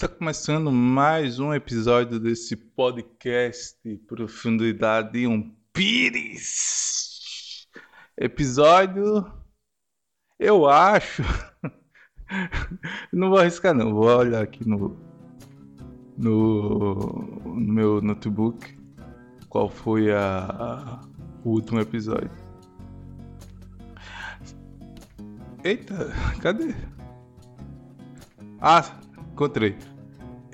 Está começando mais um episódio desse podcast Profundidade um Pires. Episódio, eu acho. não vou arriscar, não. Vou olhar aqui no, no, no meu notebook qual foi a, o último episódio. Eita, cadê? Ah, encontrei.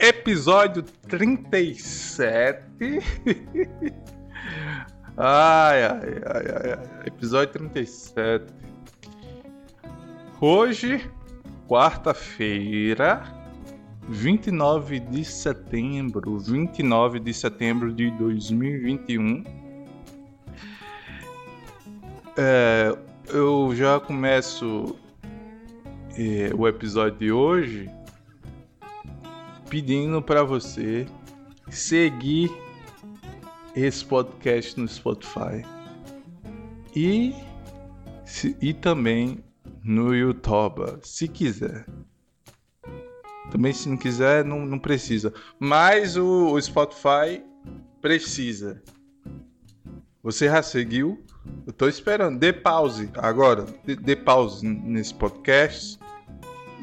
Episódio 37. ai, ai, ai, ai. Episódio 37. Hoje, quarta-feira, 29 de setembro. 29 de setembro de 2021. É, eu já começo é, o episódio de hoje pedindo para você seguir esse podcast no Spotify e, e também no YouTube, se quiser. Também se não quiser, não, não precisa. Mas o, o Spotify precisa. Você já seguiu? Eu tô esperando. Dê pause agora. Dê, dê pause nesse podcast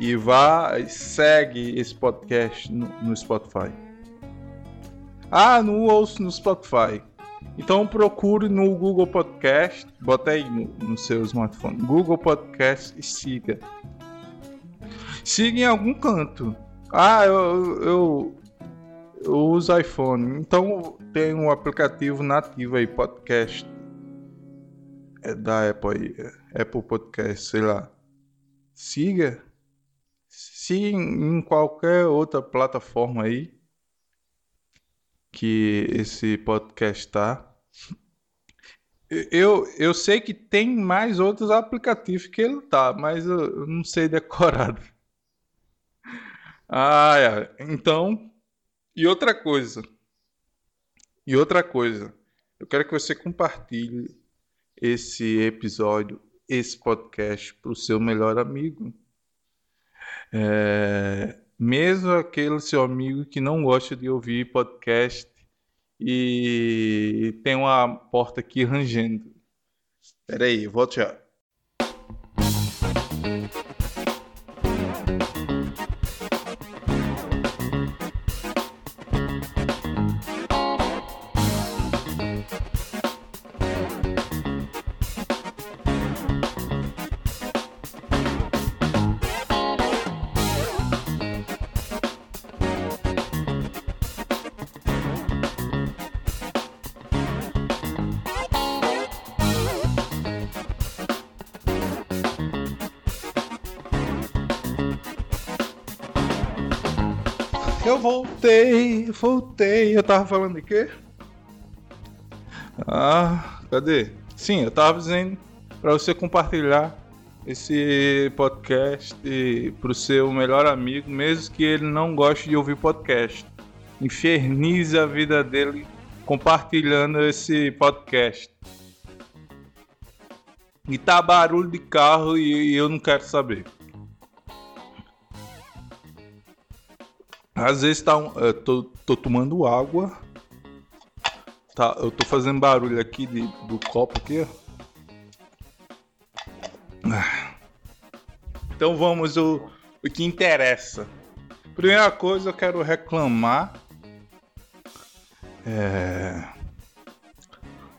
e vá segue esse podcast no, no Spotify. Ah, não ouço no Spotify. Então procure no Google Podcast, bota aí no, no seu smartphone, Google Podcast e siga. Siga em algum canto. Ah, eu, eu, eu uso iPhone, então tem um aplicativo nativo aí, podcast. É da Apple Apple Podcast, sei lá. Siga se em qualquer outra plataforma aí que esse podcast está, eu, eu sei que tem mais outros aplicativos que ele tá, mas eu não sei decorado. Ah, é. então, e outra coisa. E outra coisa. Eu quero que você compartilhe esse episódio, esse podcast para o seu melhor amigo. É, mesmo aquele seu amigo que não gosta de ouvir podcast e tem uma porta aqui rangendo. Peraí, volto já. Eu tava falando de quê? Ah, cadê? Sim, eu tava dizendo para você compartilhar esse podcast pro seu melhor amigo, mesmo que ele não goste de ouvir podcast. Infernize a vida dele compartilhando esse podcast. E tá barulho de carro e eu não quero saber. Às vezes tá um, eu tô, tô tomando água. Tá, eu tô fazendo barulho aqui de, do copo aqui, Então vamos o, o que interessa. Primeira coisa eu quero reclamar. É...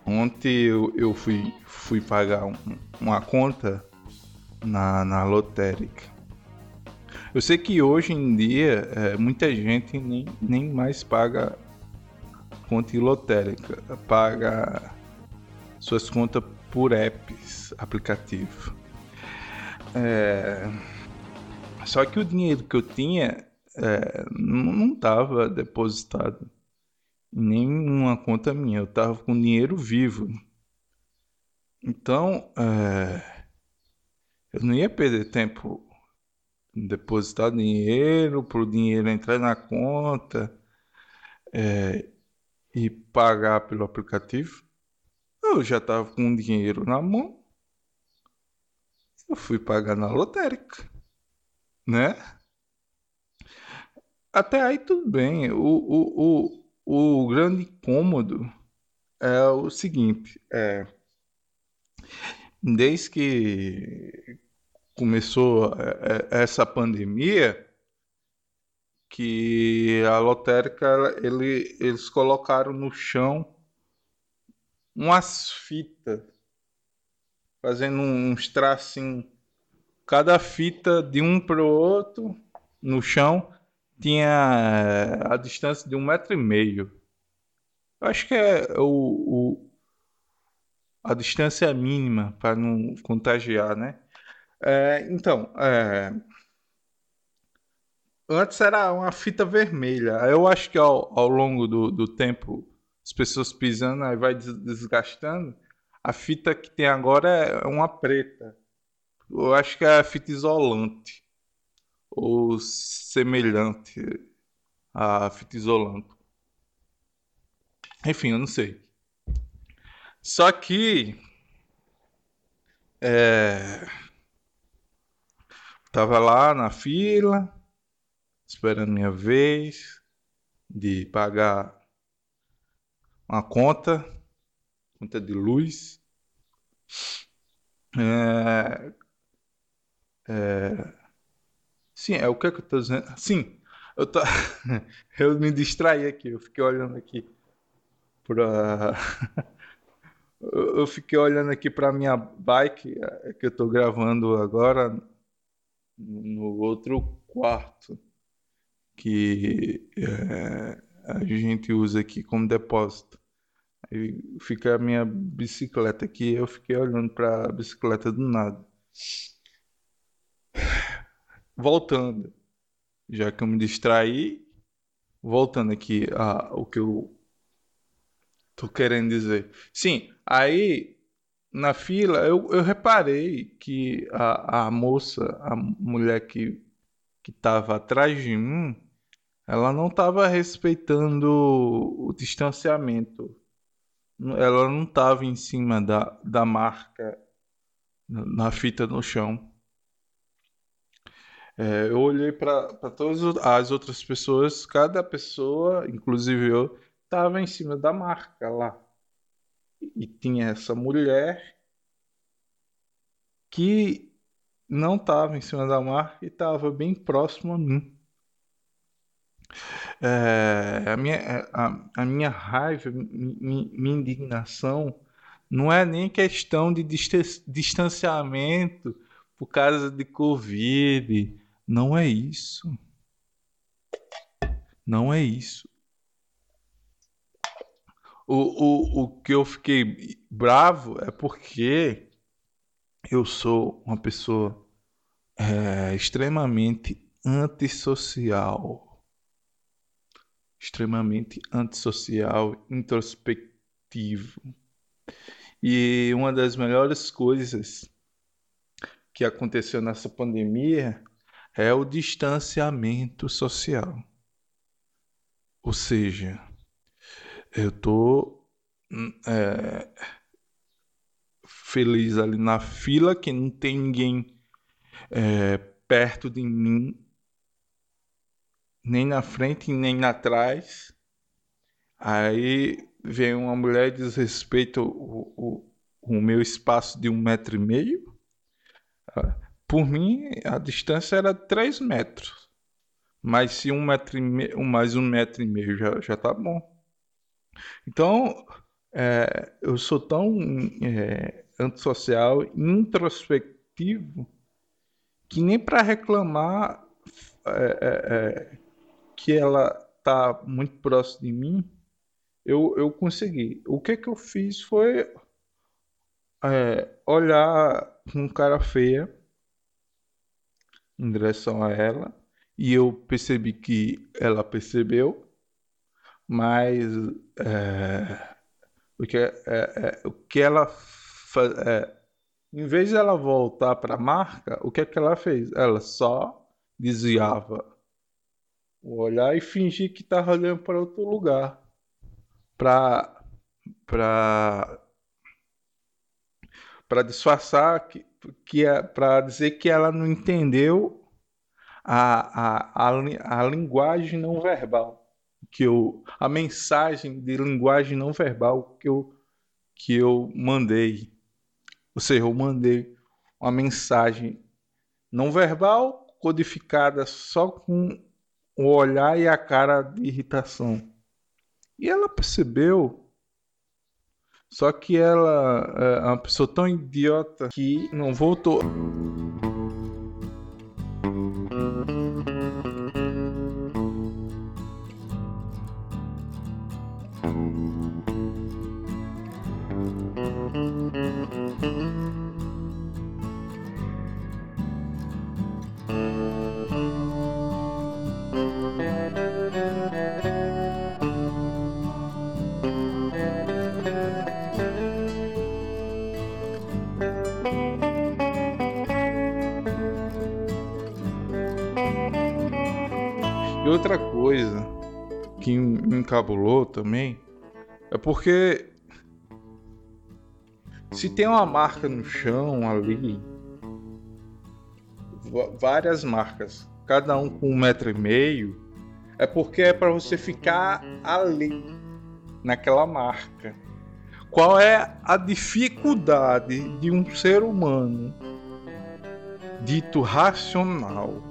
Ontem eu, eu fui, fui pagar um, uma conta na, na lotérica. Eu sei que hoje em dia é, muita gente nem, nem mais paga conta lotérica, paga suas contas por apps, aplicativo. É, só que o dinheiro que eu tinha é, não estava depositado em nenhuma conta minha, eu estava com dinheiro vivo. Então, é, eu não ia perder tempo depositar dinheiro, para o dinheiro entrar na conta é, e pagar pelo aplicativo. Eu já estava com o dinheiro na mão. Eu fui pagar na lotérica, né? até aí tudo bem. O, o, o, o grande incômodo é o seguinte: é, desde que começou é, é, essa pandemia, que a lotérica ele, eles colocaram no chão umas fitas, fazendo uns tracinhos. Cada fita de um para o outro no chão tinha eh, a distância de um metro e meio. Eu acho que é o, o a distância mínima para não contagiar, né? É, então, é, antes era uma fita vermelha. Eu acho que ao, ao longo do, do tempo, as pessoas pisando, aí vai desgastando. A fita que tem agora é uma preta. Eu acho que é a fita isolante. Ou semelhante à fita isolante. Enfim, eu não sei. Só que. É, tava lá na fila, esperando minha vez de pagar uma conta, conta de luz. É, é, sim, é o que, é que eu tô dizendo? Sim, eu, tô, eu me distraí aqui, eu fiquei olhando aqui para. eu fiquei olhando aqui para minha bike é, que eu tô gravando agora no outro quarto que é, a gente usa aqui como depósito. Aí fica a minha bicicleta aqui, eu fiquei olhando para a bicicleta do nada. Voltando, já que eu me distraí, voltando aqui a o que eu tô querendo dizer. Sim, aí na fila eu, eu reparei que a, a moça, a mulher que que estava atrás de mim, ela não estava respeitando o distanciamento. Ela não estava em cima da, da marca na fita no chão. É, eu olhei para todas as outras pessoas, cada pessoa, inclusive eu, estava em cima da marca lá. E tinha essa mulher que não estava em cima da marca e estava bem próximo a mim. É, a, minha, é, a, a minha raiva, minha indignação não é nem questão de distanciamento por causa de Covid. Não é isso. Não é isso. O, o, o que eu fiquei bravo é porque eu sou uma pessoa é, extremamente antissocial. Extremamente antissocial, introspectivo. E uma das melhores coisas que aconteceu nessa pandemia é o distanciamento social. Ou seja, eu tô hum, é, feliz ali na fila, que não tem ninguém é, perto de mim, nem na frente nem atrás. Aí vem uma mulher e desrespeita o, o, o meu espaço de um metro e meio. Por mim, a distância era três metros. Mas se um metro e meio, mais um metro e meio já, já tá bom. Então, é, eu sou tão é, antissocial, introspectivo, que nem para reclamar é, é, é, que ela tá muito próximo de mim, eu, eu consegui. O que que eu fiz foi é, olhar com cara feia em direção a ela e eu percebi que ela percebeu, mas é, o, que, é, é, o que ela é, em vez de ela voltar para a marca, o que é que ela fez? Ela só desviava o olhar e fingia que estava olhando para outro lugar. Para para para disfarçar que, que é para dizer que ela não entendeu a, a, a, a linguagem não verbal que eu a mensagem de linguagem não verbal que eu que eu mandei. Ou seja, eu mandei uma mensagem não verbal codificada só com o olhar e a cara de irritação. E ela percebeu. Só que ela é uma pessoa tão idiota que não voltou. Me encabulou também é porque se tem uma marca no chão ali, várias marcas, cada um com um metro e meio, é porque é para você ficar ali, naquela marca. Qual é a dificuldade de um ser humano dito racional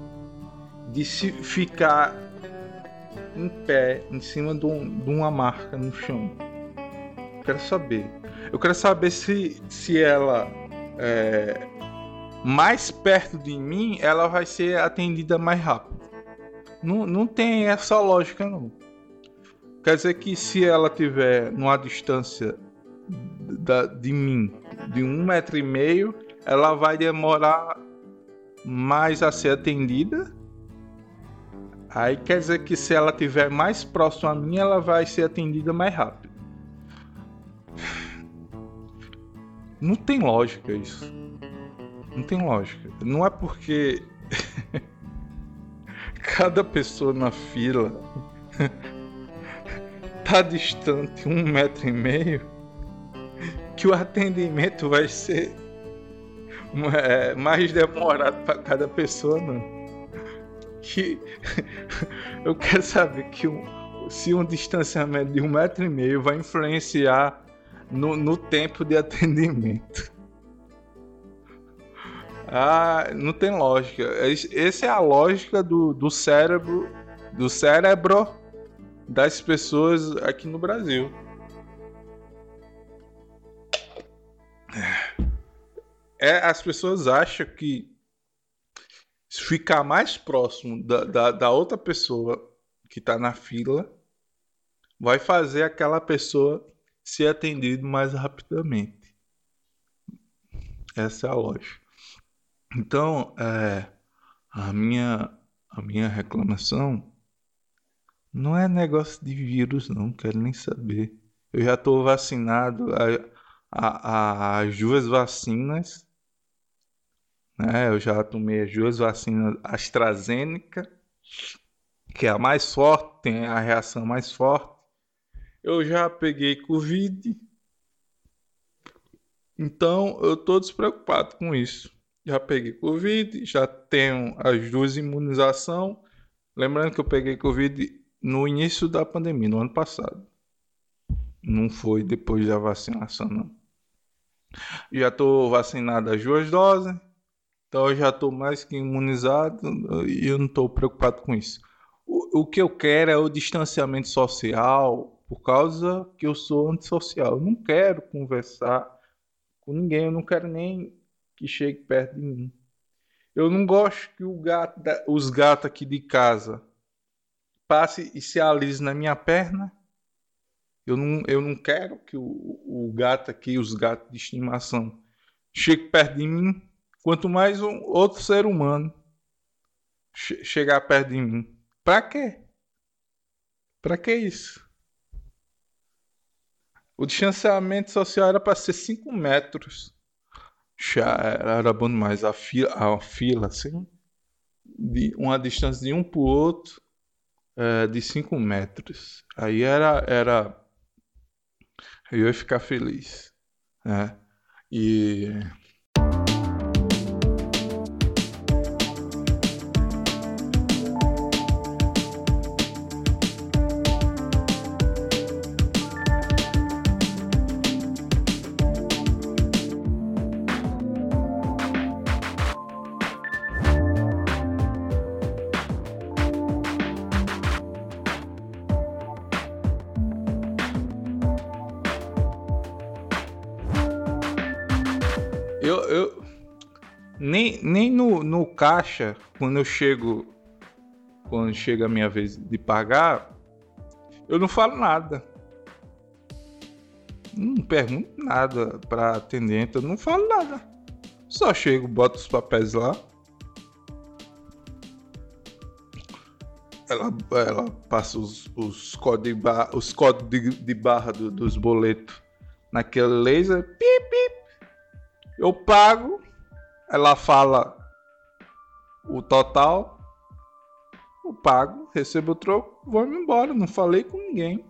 de se ficar em pé em cima de, um, de uma marca no chão. Quero saber. Eu quero saber se, se ela é, mais perto de mim, ela vai ser atendida mais rápido. Não, não tem essa lógica não. Quer dizer que se ela tiver numa distância da, de mim de um metro e meio, ela vai demorar mais a ser atendida Aí quer dizer que se ela estiver mais próxima a mim, ela vai ser atendida mais rápido. Não tem lógica isso. Não tem lógica. Não é porque cada pessoa na fila tá distante um metro e meio que o atendimento vai ser é, mais demorado para cada pessoa, não que eu quero saber que um, se um distanciamento de um metro e meio vai influenciar no, no tempo de atendimento. Ah, não tem lógica. Essa é a lógica do, do cérebro, do cérebro das pessoas aqui no Brasil. É, as pessoas acham que ficar mais próximo da, da, da outra pessoa que está na fila vai fazer aquela pessoa ser atendida mais rapidamente. Essa é a lógica. Então, é, a, minha, a minha reclamação não é negócio de vírus, não quero nem saber. Eu já estou vacinado a, a, as duas vacinas né? Eu já tomei as duas vacinas AstraZeneca, que é a mais forte, tem a reação mais forte. Eu já peguei Covid. Então eu estou despreocupado com isso. Já peguei Covid, já tenho as duas imunizações. Lembrando que eu peguei Covid no início da pandemia, no ano passado. Não foi depois da vacinação, não. Já estou vacinado as duas doses. Então eu já estou mais que imunizado e eu não estou preocupado com isso. O, o, que eu quero é o distanciamento social, por causa que eu sou antissocial. Eu não quero conversar com ninguém, eu não quero nem que chegue perto de mim. Eu não gosto que gato, os gatos aqui de casa passe e se alise na minha perna. Eu não, eu não quero que o, o gato aqui, os gatos de estimação, chegue perto de mim Quanto mais um outro ser humano che chegar perto de mim. Pra quê? Pra que isso? O distanciamento social era para ser 5 metros. Já era bom demais. A fila, a fila assim, de uma distância de um para o outro é, de 5 metros. Aí era, era. Eu ia ficar feliz. Né? E caixa, quando eu chego, quando chega a minha vez de pagar, eu não falo nada. Não pergunto nada pra atendente, eu não falo nada. Só chego, boto os papéis lá. Ela, ela passa os, os códigos de barra, os códigos de, barra do, dos boletos naquele laser. Pip, pip. Eu pago. Ela fala o total. Eu pago, recebo o troco, vou embora. Não falei com ninguém.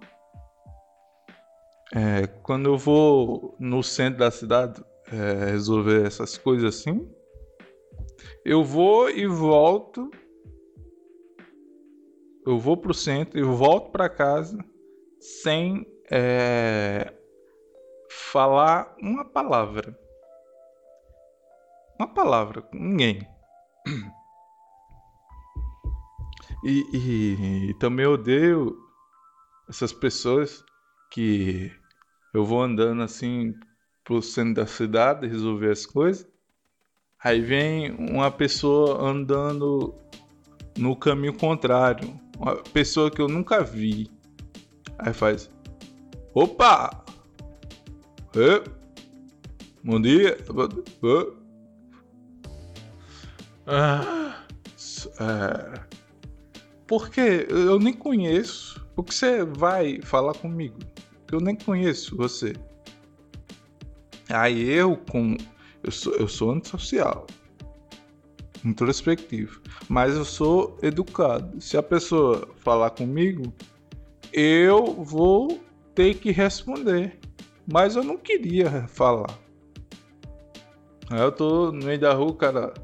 É, quando eu vou no centro da cidade é, resolver essas coisas assim, eu vou e volto. Eu vou pro centro e volto para casa sem é, falar uma palavra. Uma palavra com ninguém. E, e, e também odeio essas pessoas que eu vou andando assim pro centro da cidade resolver as coisas. Aí vem uma pessoa andando no caminho contrário, uma pessoa que eu nunca vi. Aí faz: Opa! Ê? Bom dia! Ah, é... Porque eu nem conheço. Por que você vai falar comigo? eu nem conheço você. Aí eu, com. Eu sou, eu sou antissocial. Introspectivo. Mas eu sou educado. Se a pessoa falar comigo, eu vou ter que responder. Mas eu não queria falar. Aí eu tô no meio da rua, cara.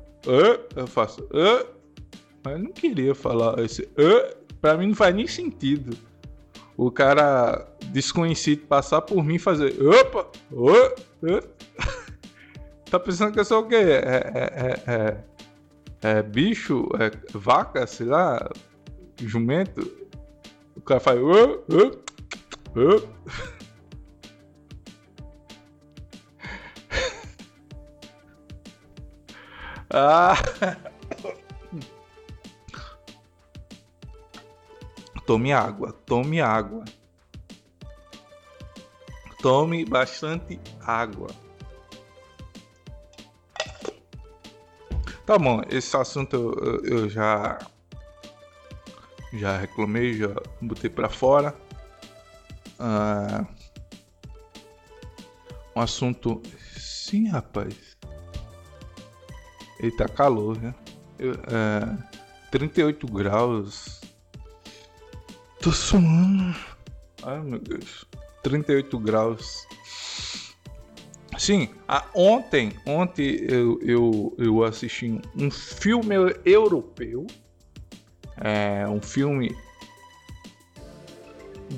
eu faço. Mas eu não queria falar esse. Pra mim não faz nem sentido o cara desconhecido passar por mim e fazer opa, opa, opa. tá pensando que eu sou o quê? É, é, é, é, é bicho, é vaca, sei lá, jumento. O cara faz opa, opa, opa. Ah! Tome água, tome água. Tome bastante água. Tá bom, esse assunto eu, eu já já reclamei, já botei para fora. Ah, um assunto. Sim, rapaz. Eita, calor, né? Eu, é, 38 graus Tô suando. Ai meu Deus. 38 graus. Sim, a, ontem, ontem eu, eu, eu assisti um filme europeu. É, um filme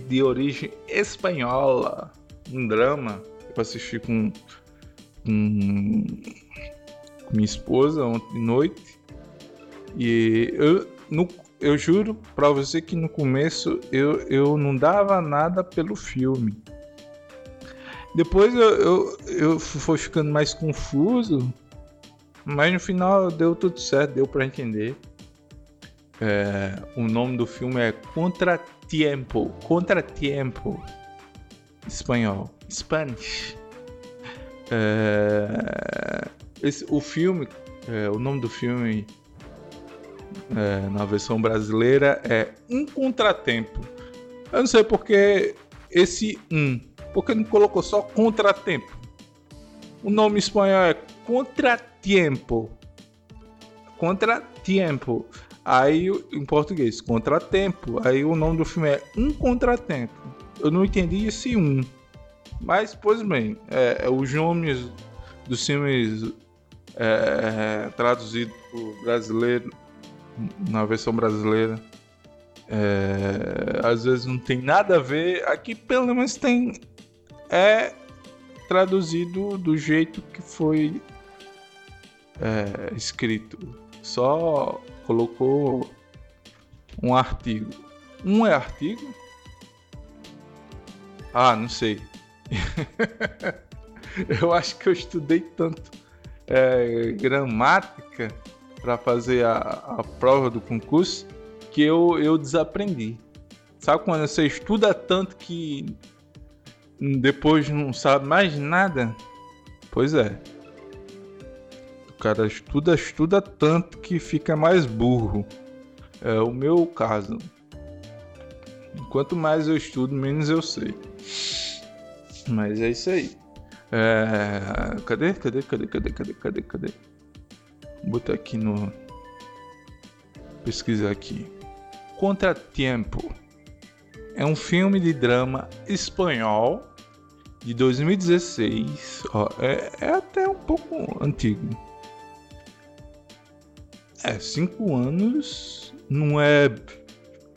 de origem espanhola. Um drama. Eu assisti com, com, com minha esposa ontem de noite. E eu, no, eu juro pra você que no começo eu, eu não dava nada pelo filme. Depois eu, eu, eu fui ficando mais confuso, mas no final deu tudo certo, deu para entender. É, o nome do filme é Contratiempo. Contratiempo. Espanhol. Spanish. É, esse, o filme, é, o nome do filme é, na versão brasileira é um contratempo. Eu não sei porque esse um, porque não colocou só contratempo. O nome espanhol é contratiempo. Contratiempo. Aí em português, contratempo. Aí o nome do filme é Um Contratempo. Eu não entendi esse um. Mas, pois bem, é, é os nomes dos filmes é, traduzidos por brasileiro na versão brasileira. É, às vezes não tem nada a ver. Aqui pelo menos tem. É traduzido do jeito que foi é, escrito. Só colocou um artigo. Um é artigo? Ah, não sei. eu acho que eu estudei tanto é, gramática para fazer a, a prova do concurso que eu, eu desaprendi. Sabe quando você estuda tanto que depois não sabe mais nada? Pois é. O cara estuda, estuda tanto que fica mais burro. É o meu caso. Quanto mais eu estudo, menos eu sei. Mas é isso aí. É... Cadê? Cadê? Cadê? Cadê? Cadê? Cadê? Cadê? Vou botar aqui no. Pesquisar aqui. Contratempo. É um filme de drama espanhol de 2016. Ó, é, é até um pouco antigo. É, cinco anos não é.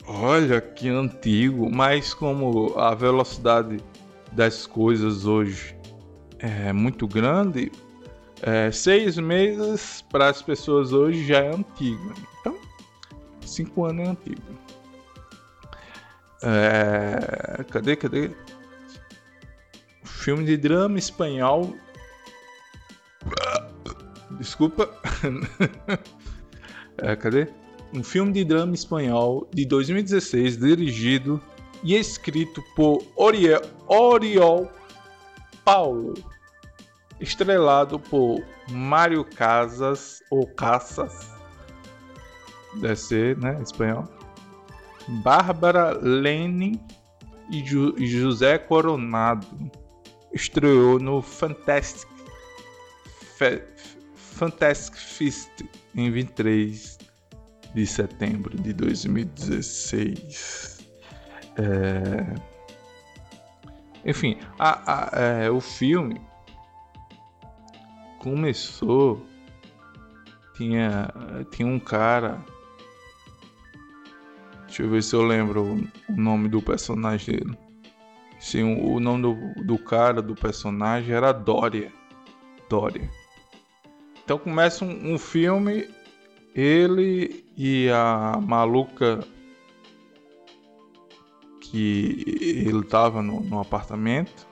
Olha que antigo, mas como a velocidade das coisas hoje é muito grande, é, seis meses para as pessoas hoje já é antigo. Então, cinco anos é antigo. É, cadê, cadê? Filme de drama espanhol. Desculpa. é, cadê? Um filme de drama espanhol de 2016, dirigido e escrito por Oriol, Oriol Paulo, estrelado por Mário Casas ou Casas, deve ser, né, espanhol, Bárbara Lene e, José Coronado. Estreou no Fantastic, Fe Fantastic Fist em 23 de setembro de 2016. É... Enfim, a, a, é, o filme começou. Tinha, tinha um cara Deixa eu ver se eu lembro o nome do personagem dele. Sim, o nome do, do cara, do personagem era Dória. Dória. Então começa um, um filme, ele e a maluca que ele tava no, no apartamento.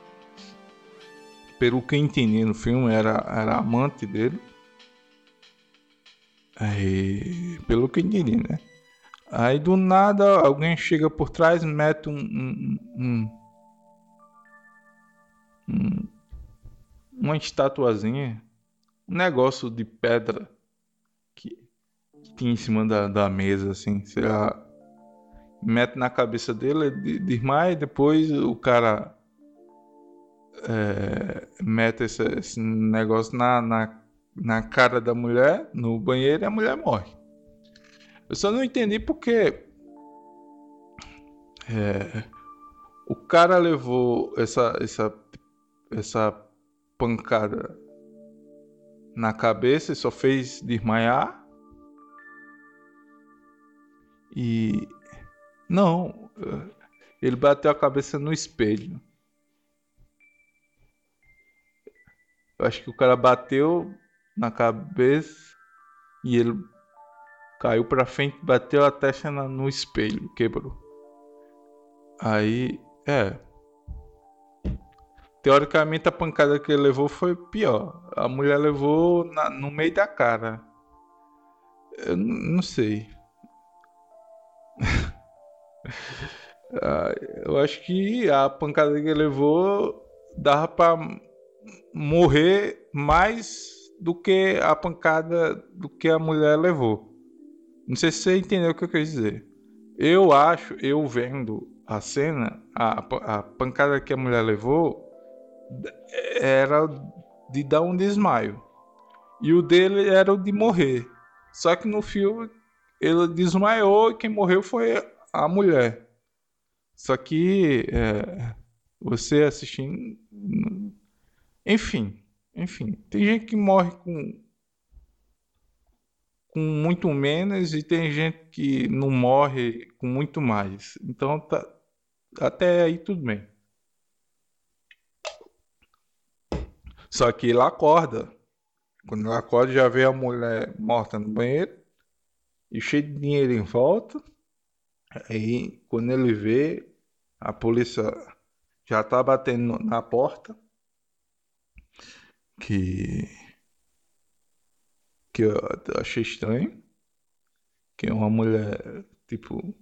Pelo que eu entendi no filme, era, era amante dele. Aí, pelo que eu entendi, né? Aí do nada alguém chega por trás, mete um, um, um, um uma estatuazinha, um negócio de pedra que, que tinha em cima da, da mesa, assim, sei lá, mete na cabeça dele, desmaia e depois o cara é, mete esse, esse negócio na, na, na cara da mulher, no banheiro, e a mulher morre. Eu só não entendi porque é, o cara levou essa, essa, essa pancada na cabeça e só fez desmaiar. E não, ele bateu a cabeça no espelho. Eu acho que o cara bateu na cabeça e ele Caiu pra frente, bateu a testa no espelho, quebrou. Aí, é. Teoricamente a pancada que ele levou foi pior. A mulher levou na, no meio da cara. Eu não sei. Ah, eu acho que a pancada que ele levou dava pra morrer mais do que a pancada do que a mulher levou. Não sei se você entendeu o que eu quis dizer. Eu acho, eu vendo a cena, a, a pancada que a mulher levou era de dar um desmaio. E o dele era o de morrer. Só que no filme ele desmaiou e quem morreu foi a mulher. Só que é, você assistindo. Enfim, enfim. Tem gente que morre com com muito menos e tem gente que não morre com muito mais. Então tá, até aí tudo bem. Só que ele acorda. Quando ele acorda já vê a mulher morta no banheiro e cheio de dinheiro em volta. Aí quando ele vê, a polícia já tá batendo na porta. Que que eu achei estranho. Que uma mulher, tipo,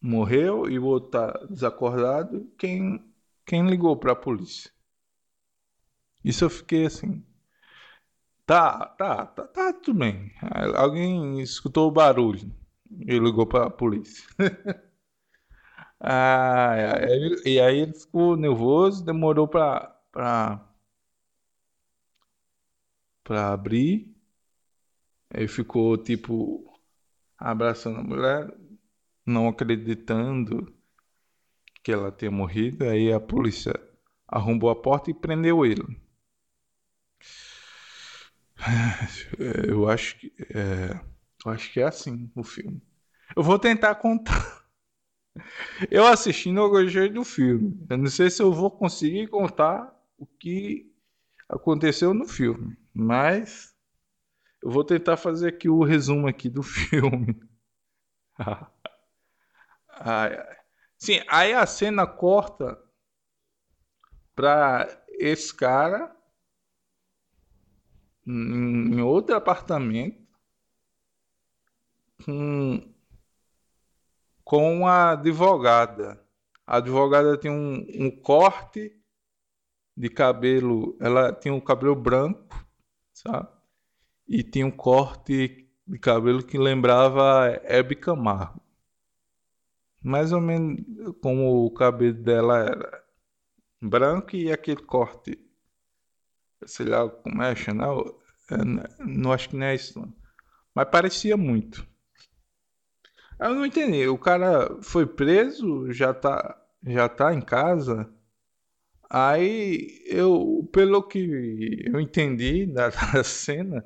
morreu e o outro tá desacordado. Quem, quem ligou pra polícia? Isso eu fiquei assim. Tá, tá, tá, tá tudo bem. Alguém escutou o barulho e ligou pra polícia. ah, e aí ele ficou nervoso, demorou pra, pra, pra abrir. Aí ficou tipo abraçando a mulher, não acreditando que ela tinha morrido. Aí a polícia arrombou a porta e prendeu ele. Eu acho que é, eu acho que é assim o filme. Eu vou tentar contar. Eu assistindo eu gostei do filme. Eu não sei se eu vou conseguir contar o que aconteceu no filme, mas eu vou tentar fazer aqui o resumo aqui do filme. Sim, aí a cena corta para esse cara em outro apartamento com, com a advogada. A advogada tem um, um corte de cabelo, ela tinha um cabelo branco, sabe? E tinha um corte de cabelo que lembrava Hebe Camargo. Mais ou menos como o cabelo dela era branco e aquele corte sei lá como é, Chanel, é, não acho que não é isso, mas parecia muito. Eu não entendi, o cara foi preso, já tá, já tá em casa. Aí eu, pelo que eu entendi da, da cena,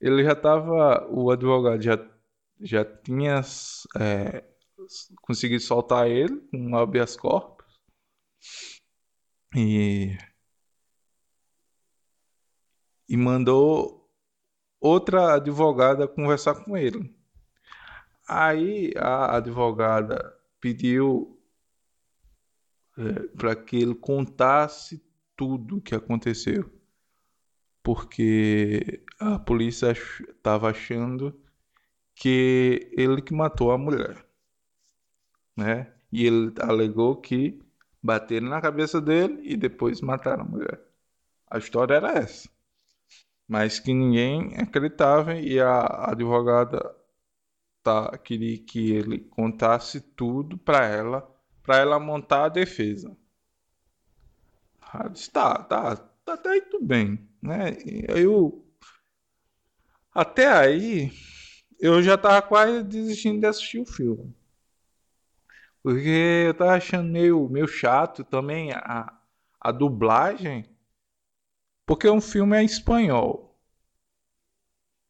ele já tava, o advogado já, já tinha é, conseguido soltar ele com habeas corpus. E e mandou outra advogada conversar com ele. Aí a advogada pediu é, para que ele contasse tudo o que aconteceu, porque a polícia estava achando que ele que matou a mulher, né? E ele alegou que bateram na cabeça dele e depois mataram a mulher. A história era essa mas que ninguém acreditava e a advogada tá, queria que ele contasse tudo para ela, para ela montar a defesa. Ela disse, tá, tá, tá até aí tudo bem, né? Eu até aí eu já tava quase desistindo de assistir o filme. Porque eu tava achando meio, meio chato também a, a dublagem porque um filme é espanhol.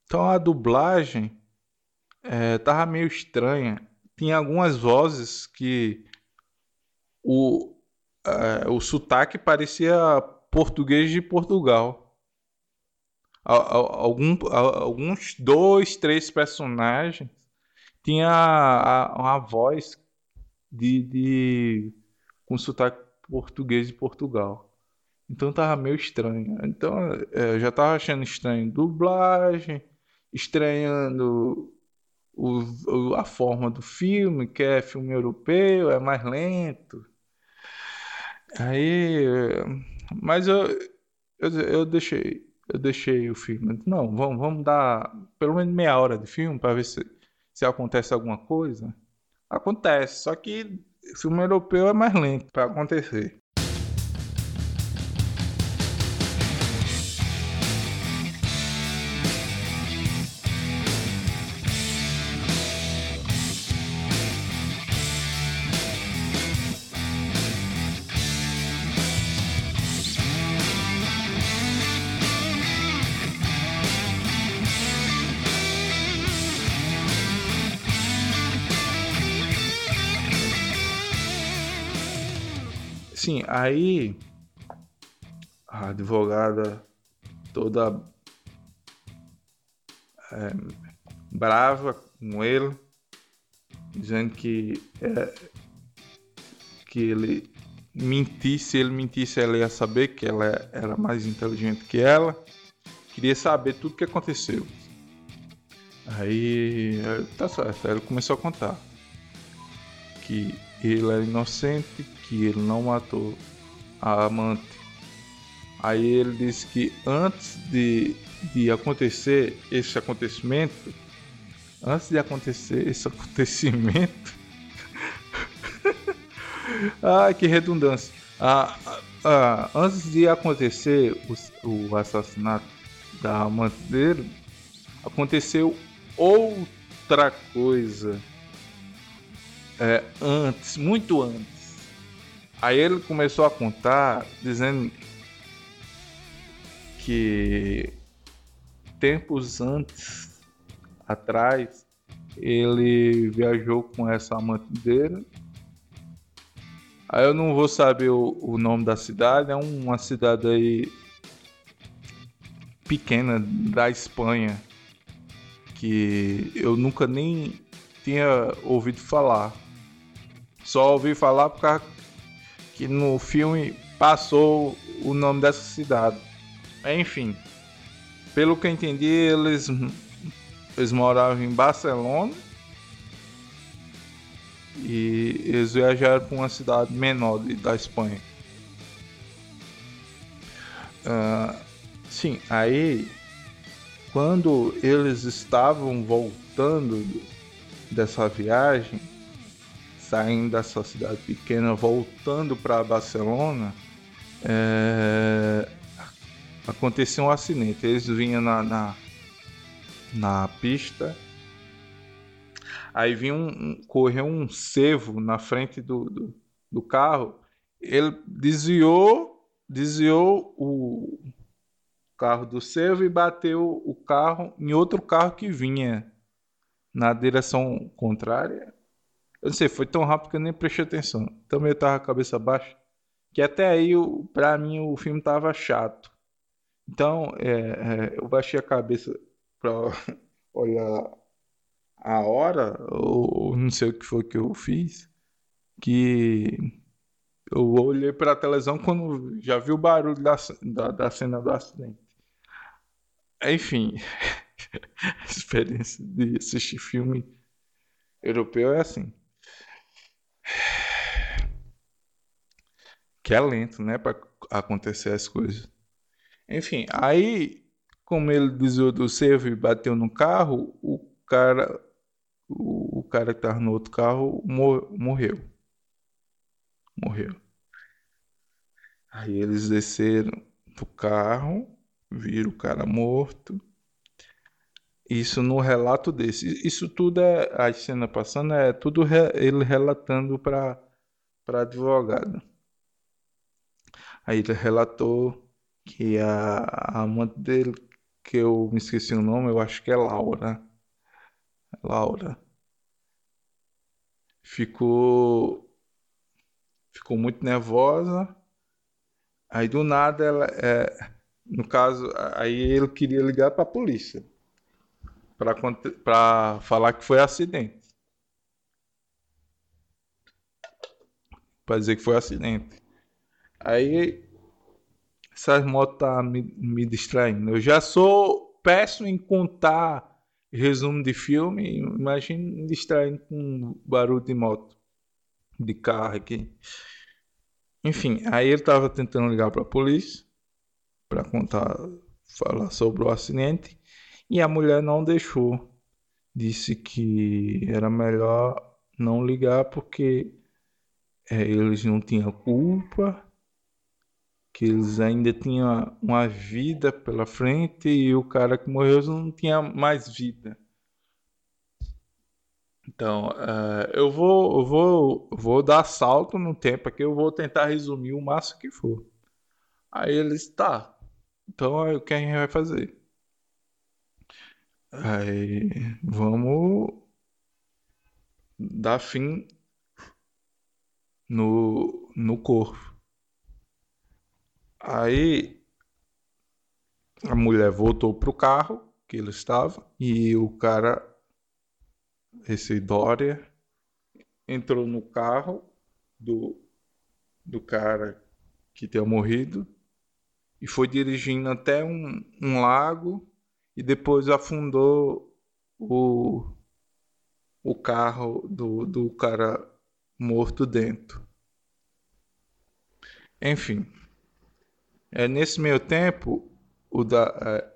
Então a dublagem é, tava meio estranha. Tinha algumas vozes que o, é, o sotaque parecia português de Portugal. Algum, alguns dois, três personagens tinha uma voz de, de com sotaque português de Portugal. Então tava meio estranho. Então é, eu já tava achando estranho dublagem, estranhando o, o, a forma do filme, que é filme europeu, é mais lento. Aí, mas eu, eu, eu deixei, eu deixei o filme. Não, vamos, vamos dar pelo menos meia hora de filme para ver se, se acontece alguma coisa. Acontece, só que filme europeu é mais lento para acontecer. Aí a advogada toda é, brava com ele, dizendo que, é, que ele mentisse, se ele mentisse, ela ia saber que ela era mais inteligente que ela, que queria saber tudo o que aconteceu. Aí, tá certo, aí ele começou a contar que ele era inocente, que ele não matou a amante. Aí ele disse que antes de, de acontecer esse acontecimento, antes de acontecer esse acontecimento, ah, que redundância. Ah, ah, antes de acontecer o, o assassinato da amante dele, aconteceu outra coisa. É, antes, muito antes. Aí ele começou a contar, dizendo que tempos antes, atrás, ele viajou com essa amante dele. Aí eu não vou saber o, o nome da cidade, é uma cidade aí pequena da Espanha que eu nunca nem tinha ouvido falar. Só ouvi falar por causa que no filme passou o nome dessa cidade. Enfim, pelo que eu entendi, eles, eles moravam em Barcelona e eles viajaram para uma cidade menor da Espanha. Uh, sim, aí quando eles estavam voltando dessa viagem, saindo dessa cidade pequena, voltando para Barcelona, é... aconteceu um acidente. Eles vinham na, na, na pista, aí vinha um, um, correu um cervo na frente do, do, do carro. Ele desviou, desviou o, carro do cervo e bateu o carro em outro carro que vinha na direção contrária. Eu não sei, foi tão rápido que eu nem prestei atenção. Também eu tava com a cabeça baixa. Que até aí, pra mim, o filme tava chato. Então, é, é, eu baixei a cabeça pra olhar a hora, ou não sei o que foi que eu fiz, que eu olhei para a televisão quando já vi o barulho da, da, da cena do acidente. Enfim, a experiência de assistir filme europeu é assim. Que é lento, né? Pra acontecer as coisas. Enfim, aí, como ele desviou do cervo e bateu no carro, o cara. O, cara que tava no outro carro mor morreu. Morreu. Aí eles desceram do carro vira o cara morto. Isso no relato desse. Isso tudo é. A cena passando é tudo ele relatando para para advogado. Aí ele relatou que a, amante dele, que eu me esqueci o nome, eu acho que é Laura. Laura. Ficou ficou muito nervosa. Aí do nada ela é, no caso, aí ele queria ligar para a polícia para falar que foi acidente. Para dizer que foi acidente. Aí essas motos tá me, me distraindo. Eu já sou péssimo em contar resumo de filme, imagine me distraindo com barulho de moto, de carro aqui. Enfim, aí ele estava tentando ligar para a polícia para contar, falar sobre o acidente e a mulher não deixou. Disse que era melhor não ligar porque é, eles não tinham culpa, que eles ainda tinham uma vida pela frente e o cara que morreu não tinha mais vida. Então, uh, eu vou, eu vou, vou dar salto no tempo aqui, eu vou tentar resumir o máximo que for. Aí eles, tá, então, o que a gente vai fazer? Aí, vamos dar fim no, no corpo. Aí, a mulher voltou pro carro que ele estava e o cara, esse Dória, entrou no carro do, do cara que tinha morrido e foi dirigindo até um, um lago e depois afundou o, o carro do, do cara morto dentro. Enfim, é, nesse meio tempo, o da, é,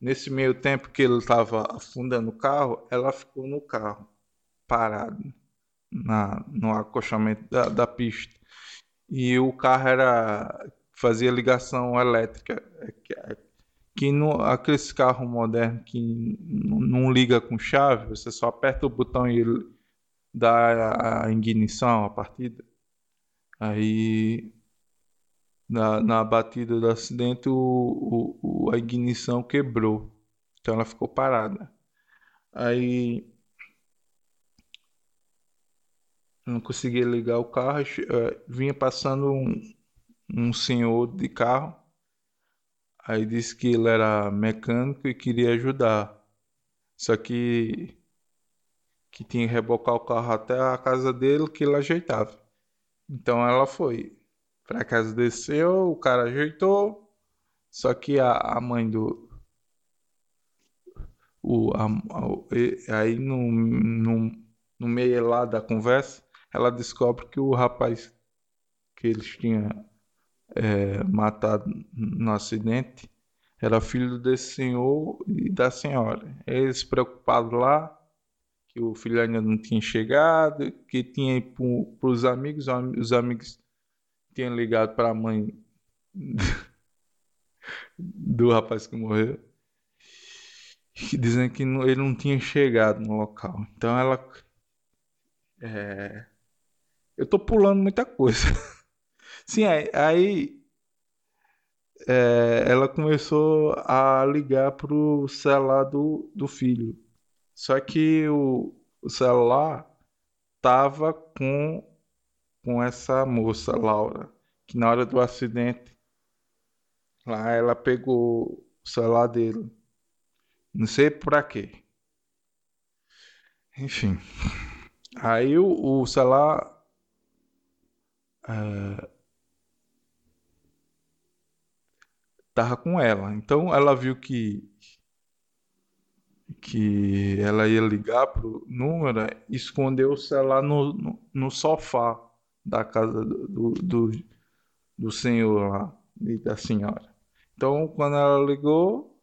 nesse meio tempo que ele estava afundando o carro, ela ficou no carro, parada, na, no acostamento da, da pista. E o carro era fazia ligação elétrica, é, que, é, que no, aqueles carros modernos que não liga com chave, você só aperta o botão e ele dá a ignição, a partida. Aí na, na batida do acidente o, o, a ignição quebrou. Então ela ficou parada. Aí não conseguia ligar o carro, eh, vinha passando um, um senhor de carro. Aí disse que ele era mecânico e queria ajudar. Só que que tinha que rebocar o carro até a casa dele que ele ajeitava. Então ela foi para casa desceu, o cara ajeitou, só que a, a mãe do o, a, a, aí no, no, no meio lá da conversa, ela descobre que o rapaz que eles tinham é, matado no acidente era filho desse senhor e da senhora. Eles preocupados lá, que o filho ainda não tinha chegado, que tinha ido para os amigos, os amigos tinham ligado para a mãe do rapaz que morreu, dizendo que ele não tinha chegado no local. Então ela. É, eu tô pulando muita coisa. Sim, aí, aí é, ela começou a ligar pro celular do, do filho. Só que o, o celular tava com, com essa moça, Laura, que na hora do acidente, lá ela pegou o celular dele. Não sei pra quê. Enfim. Aí o, o celular uh, tava com ela. Então ela viu que que ela ia ligar pro número escondeu o celular no, no, no sofá da casa do, do, do senhor lá e da senhora. Então quando ela ligou,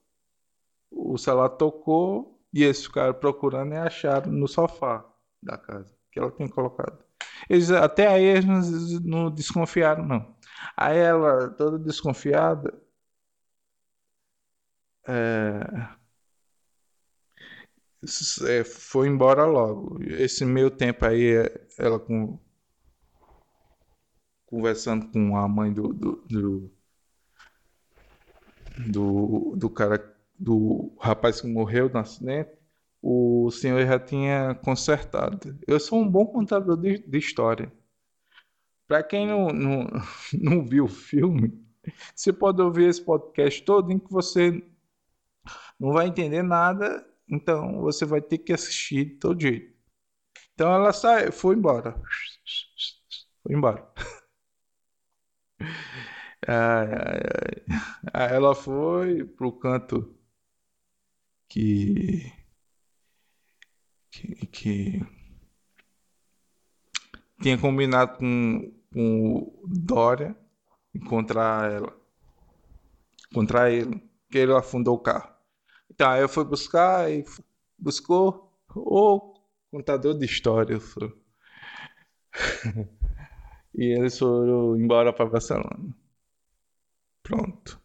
o celular tocou e eles ficaram procurando e acharam no sofá da casa que ela tinha colocado. Eles, até aí eles não, não desconfiaram, não. Aí ela, toda desconfiada, é, é, foi embora logo. Esse meio tempo aí, ela com, conversando com a mãe do, do, do, do, do cara, do rapaz que morreu no acidente, o senhor já tinha consertado. Eu sou um bom contador de, de história. Para quem não, não, não viu o filme, você pode ouvir esse podcast todo em que você não vai entender nada, então você vai ter que assistir todo jeito. Então ela sai, foi embora. Foi embora. Aí ela foi pro canto que que, que tinha combinado com, com o Dória encontrar ela. Encontrar ele. Que ele afundou o carro. Então aí eu fui buscar e buscou o contador de histórias. e eles foram embora para Barcelona. Pronto.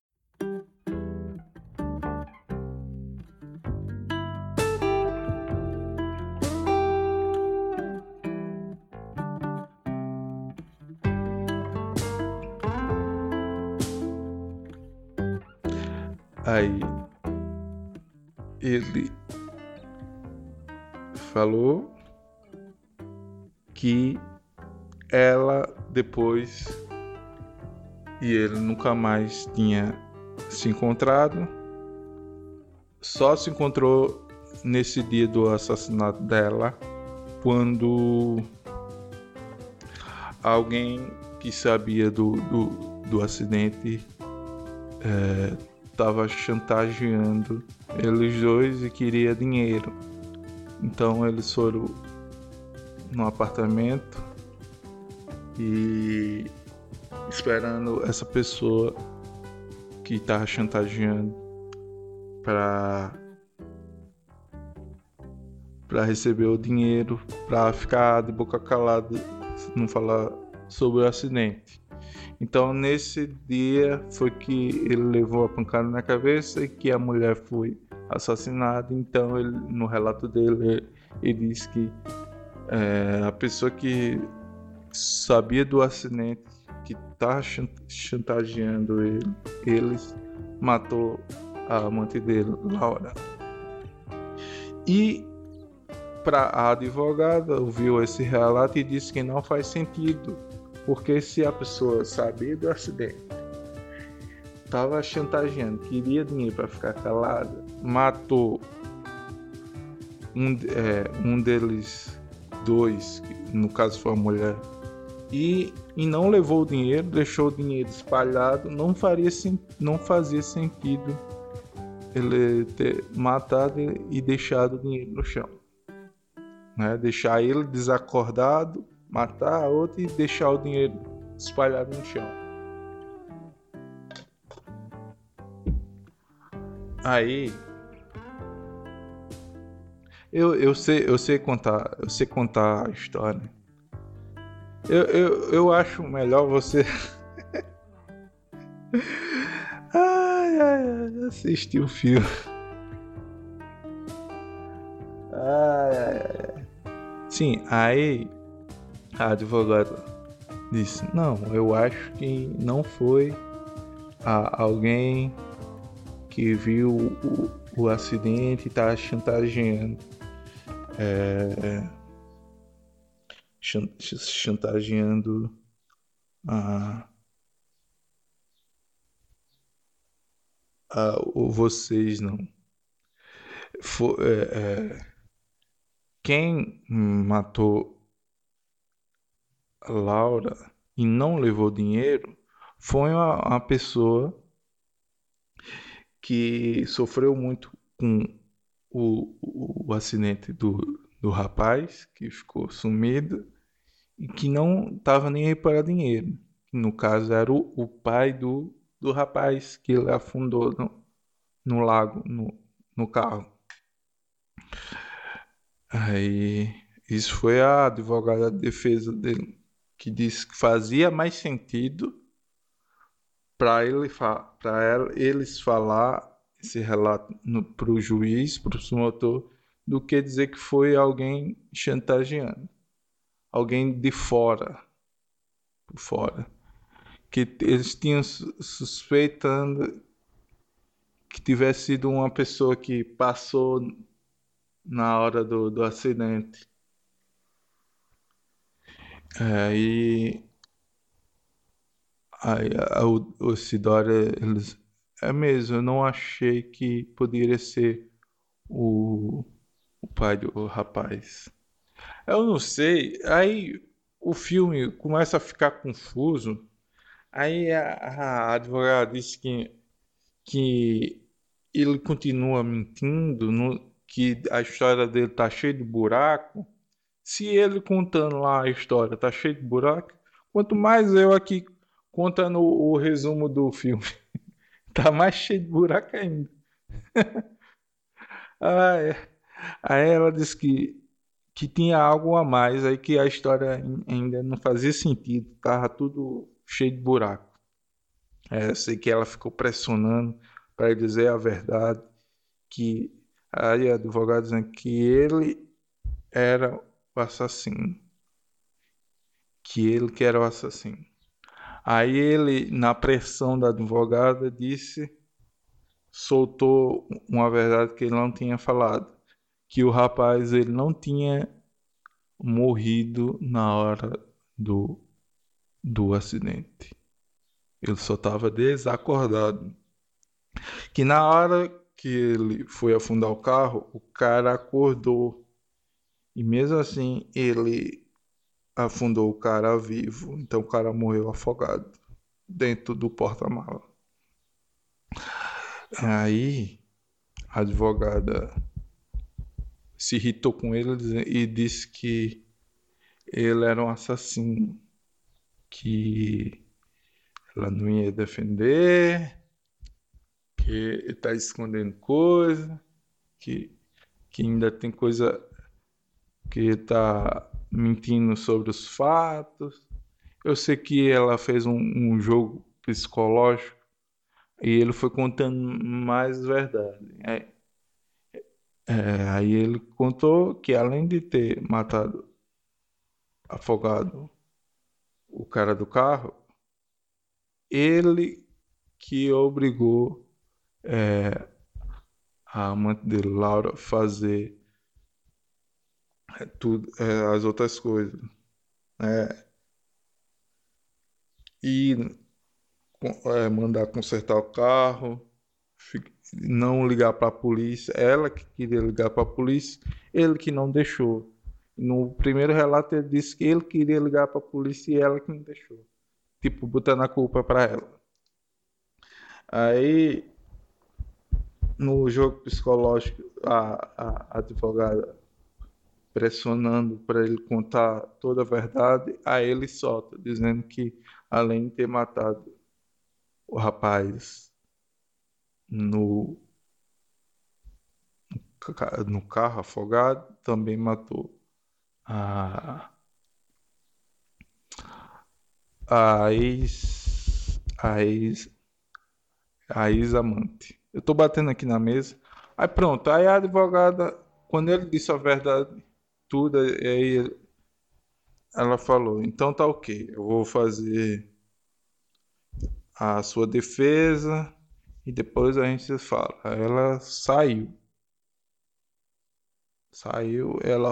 Aí ele falou que ela depois e ele nunca mais tinha se encontrado. Só se encontrou nesse dia do assassinato dela, quando alguém que sabia do, do, do acidente estava é, chantageando eles dois e queria dinheiro. Então eles foram no apartamento e esperando essa pessoa que estava chantageando para para receber o dinheiro, para ficar de boca calada, não falar sobre o acidente. Então nesse dia foi que ele levou a pancada na cabeça e que a mulher foi assassinada. Então ele, no relato dele ele, ele disse que é, a pessoa que sabia do acidente, que tá chantageando ele, eles matou a amante dele, Laura. E para a advogada ouviu esse relato e disse que não faz sentido, porque se a pessoa sabia do acidente, estava chantageando, queria dinheiro para ficar calada, matou um, é, um deles dois, no caso foi a mulher, e, e não levou o dinheiro, deixou o dinheiro espalhado, não, faria, não fazia sentido ele ter matado e deixado o dinheiro no chão. Né? Deixar ele desacordado, matar a outra e deixar o dinheiro espalhado no chão. Aí eu, eu sei eu sei contar eu sei contar a história. Eu, eu, eu acho melhor você ai, ai, ai, assistir o filme. Ai, ai, ai. Sim, aí a advogada disse: Não, eu acho que não foi a, alguém que viu o, o acidente e está chantageando. É, chantageando a, a, vocês, não. For, é, é, quem matou a Laura e não levou dinheiro foi uma, uma pessoa que sofreu muito com o, o, o acidente do, do rapaz que ficou sumido e que não estava nem aí para dinheiro. No caso, era o, o pai do, do rapaz que ele afundou no, no lago, no, no carro. Aí, isso foi a advogada de defesa dele que disse que fazia mais sentido para ele, para eles falar esse relato para o juiz, para o promotor, do que dizer que foi alguém chantageando, alguém de fora, por fora, que eles tinham suspeitando que tivesse sido uma pessoa que passou na hora do, do acidente. Aí, aí a, o, o Sidória, eles, é mesmo, eu não achei que poderia ser o, o pai do rapaz. Eu não sei, aí o filme começa a ficar confuso. Aí a, a advogada disse que, que ele continua mentindo, no, que a história dele tá cheia de buraco, se ele contando lá a história tá cheia de buraco, quanto mais eu aqui contando o, o resumo do filme, tá mais cheio de buraco ainda. ah. Aí ela disse que, que tinha algo a mais, aí que a história ainda não fazia sentido, tava tudo cheio de buraco. É, sei que ela ficou pressionando para dizer a verdade, que Aí a advogada dizendo que ele era o assassino. Que ele que era o assassino. Aí ele, na pressão da advogada, disse, soltou uma verdade que ele não tinha falado. Que o rapaz ele não tinha morrido na hora do, do acidente. Ele só estava desacordado. Que na hora que ele foi afundar o carro, o cara acordou. E mesmo assim, ele afundou o cara vivo. Então o cara morreu afogado dentro do porta-mala. Aí a advogada se irritou com ele e disse que ele era um assassino, que ela não ia defender, que está escondendo coisa, que, que ainda tem coisa que está mentindo sobre os fatos. Eu sei que ela fez um, um jogo psicológico e ele foi contando mais verdade. É, é, aí ele contou que além de ter matado, afogado o cara do carro, ele que obrigou é, a amante dele, Laura, a fazer é, tudo, é, as outras coisas. Né? E é, mandar consertar o carro, não ligar para a polícia, ela que queria ligar para a polícia, ele que não deixou. No primeiro relato ele disse que ele queria ligar para a polícia e ela que não deixou. Tipo, botando a culpa para ela. Aí, no jogo psicológico, a, a, advogada pressionando para ele contar toda a verdade, aí ele solta, dizendo que além de ter matado o rapaz no, no carro afogado, também matou a, a ex a ex a ex-amante. Eu tô batendo aqui na mesa. Aí pronto, aí a advogada, quando ele disse a verdade, tudo, aí ela falou, então tá ok, eu vou fazer a sua defesa e depois a gente fala. Ela saiu. Saiu, ela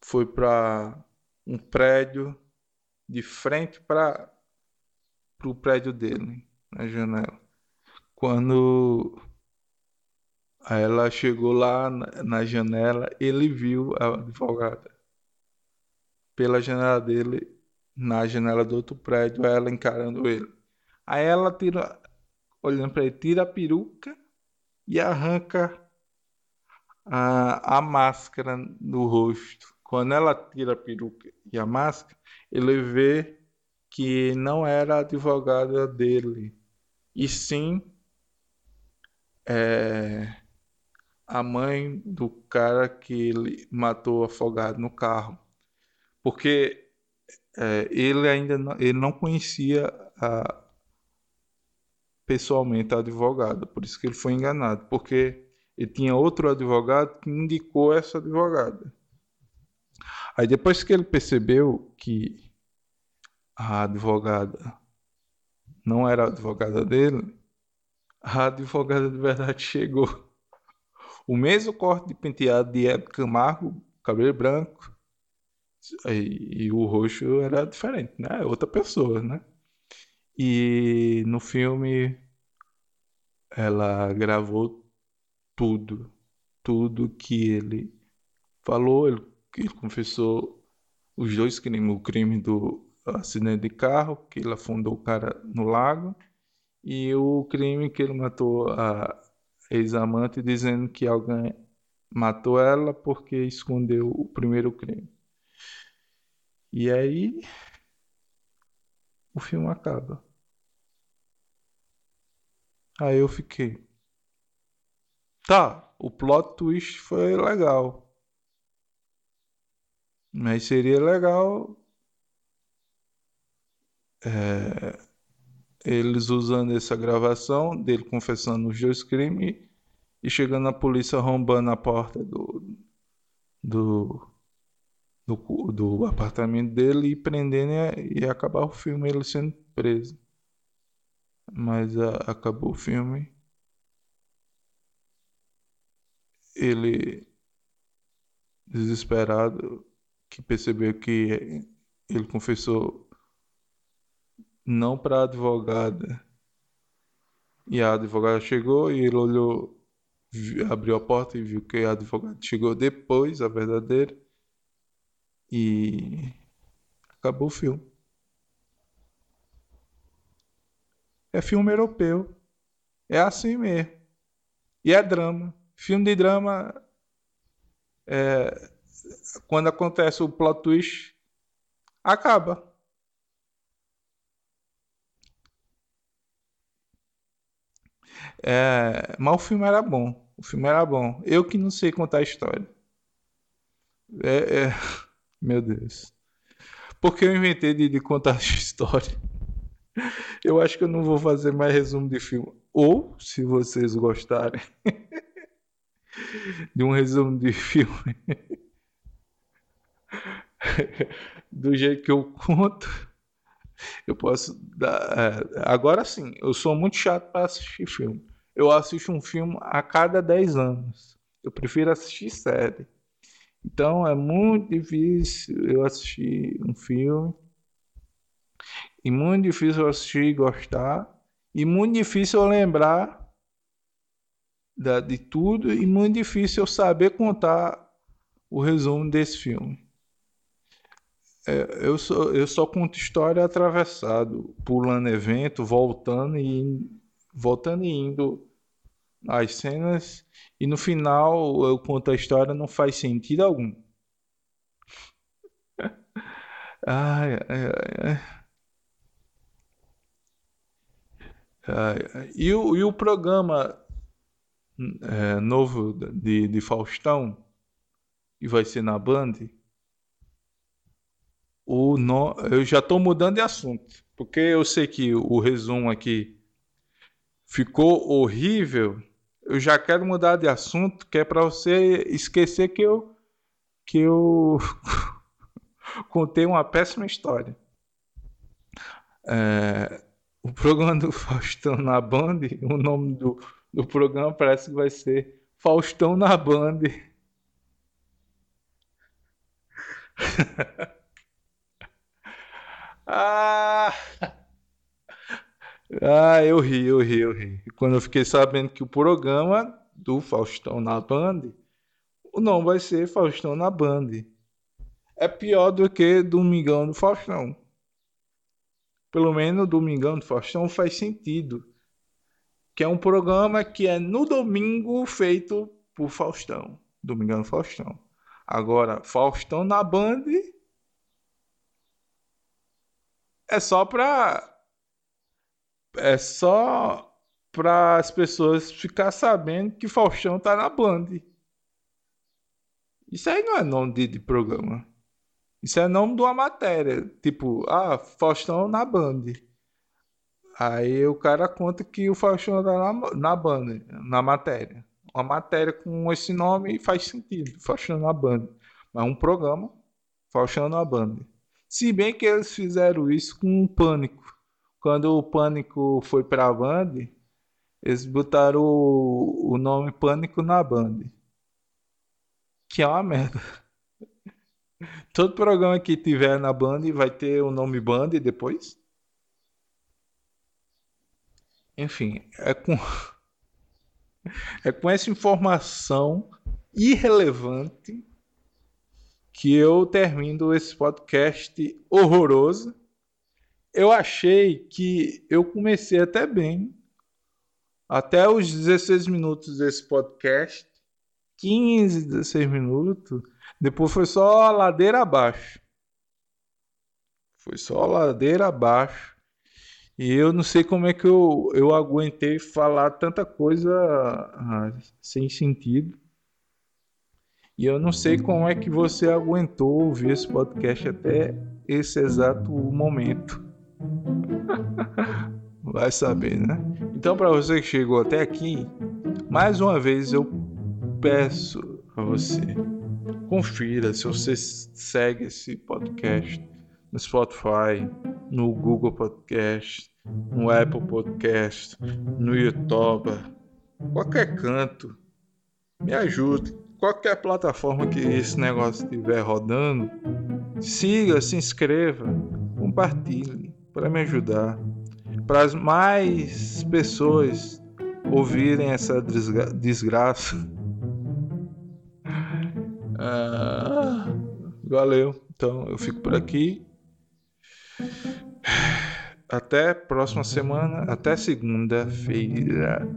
foi para um prédio de frente para o prédio dele, na janela. Quando ela chegou lá na, janela, ele viu a advogada. Pela janela dele, na janela do outro prédio, ela encarando ele. Aí ela tira, olhando para ele, tira a peruca e arranca a, a máscara do rosto. Quando ela tira a peruca e a máscara, ele vê que não era a advogada dele, e sim é, a mãe do cara que ele matou afogado no carro. Porque é, ele ainda não, ele não conhecia a, pessoalmente a advogada, por isso que ele foi enganado, porque ele tinha outro advogado que indicou essa advogada. Aí depois que ele percebeu que a advogada não era a advogada dele, a advogada de verdade chegou. O mesmo corte de penteado de Hebe Camargo, cabelo branco, e, e o roxo era diferente, né? Outra pessoa, né? E no filme ela gravou tudo, tudo que ele falou, ele, ele confessou os dois crimes, o crime do acidente de carro, que ele afundou o cara no lago, e o crime que ele matou a ex-amante dizendo que alguém matou ela porque escondeu o primeiro crime. E aí o filme acaba. Aí eu fiquei. Tá, o plot twist foi legal. Mas seria legal é, eles usando essa gravação dele confessando os dois crimes e chegando a polícia arrombando a porta do, do, do, do apartamento dele e prendendo e, e acabar o filme ele sendo preso mas a, acabou o filme. Ele, desesperado, que percebeu que ele confessou não para a advogada. E a advogada chegou e ele olhou, abriu a porta e viu que a advogada chegou depois, a verdadeira. E acabou o filme. É filme europeu. É assim mesmo. E é drama. Filme de drama. É, quando acontece o plot twist, acaba. É, mas o filme era bom. O filme era bom. Eu que não sei contar a história. É, é... Meu Deus. Porque eu inventei de, de contar a história. Eu acho que eu não vou fazer mais resumo de filme. Ou, se vocês gostarem de um resumo de filme do jeito que eu conto, eu posso dar. É, agora sim, eu sou muito chato para assistir filme. Eu assisto um filme a cada 10 anos. Eu prefiro assistir série. Então é muito difícil eu assistir um filme. E muito difícil eu assistir e gostar. E muito difícil eu lembrar da, de tudo. E muito difícil eu saber contar o resumo desse filme. É, eu, só, eu só conto história atravessado, pulando evento, voltando e voltando e indo as cenas e no final eu conto a história não faz sentido algum. ai, ai, ai. Ai. E, o, e o programa é, novo de, de Faustão, que vai ser na Band, o no... eu já estou mudando de assunto, porque eu sei que o resumo aqui ficou horrível. Eu já quero mudar de assunto, que é para você esquecer que eu que eu contei uma péssima história. É... o programa do Faustão na Band, o nome do, do programa parece que vai ser Faustão na Band. Ah! Ah, eu ri, eu ri, eu ri. Quando eu fiquei sabendo que o programa do Faustão na Band, o nome vai ser Faustão na Band. É pior do que Domingão do Faustão. Pelo menos Domingão do Faustão faz sentido. Que é um programa que é no domingo feito por Faustão. Domingão do Faustão. Agora, Faustão na Band é só pra. É só para as pessoas ficar sabendo que Faustão tá na Band. Isso aí não é nome de, de programa. Isso é nome de uma matéria. Tipo, ah, Faustão na Band. Aí o cara conta que o Faustão tá na, na Band, na matéria. Uma matéria com esse nome faz sentido. Faustão na Band. Mas um programa, Faustão na Band. Se bem que eles fizeram isso com o Pânico. Quando o Pânico foi pra Band, eles botaram o, o nome Pânico na Band. Que é uma merda. Todo programa que tiver na Band vai ter o nome Band depois. Enfim, é com é com essa informação irrelevante que eu termino esse podcast horroroso. Eu achei que eu comecei até bem, até os 16 minutos desse podcast, 15, 16 minutos, depois foi só ladeira abaixo. Foi só ladeira abaixo. E eu não sei como é que eu, eu aguentei falar tanta coisa ah, sem sentido. E eu não sei como é que você aguentou ouvir esse podcast até esse exato momento. Vai saber, né? Então, para você que chegou até aqui, mais uma vez eu peço a você, confira se você segue esse podcast no Spotify, no Google Podcast, no Apple Podcast, no YouTube, qualquer canto. Me ajude qualquer plataforma que esse negócio estiver rodando, siga, se inscreva, compartilhe para me ajudar, para as mais pessoas ouvirem essa desgra desgraça. Ah, valeu. Então eu fico por aqui. até próxima semana, até segunda-feira.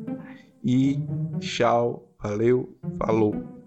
E tchau, valeu, falou.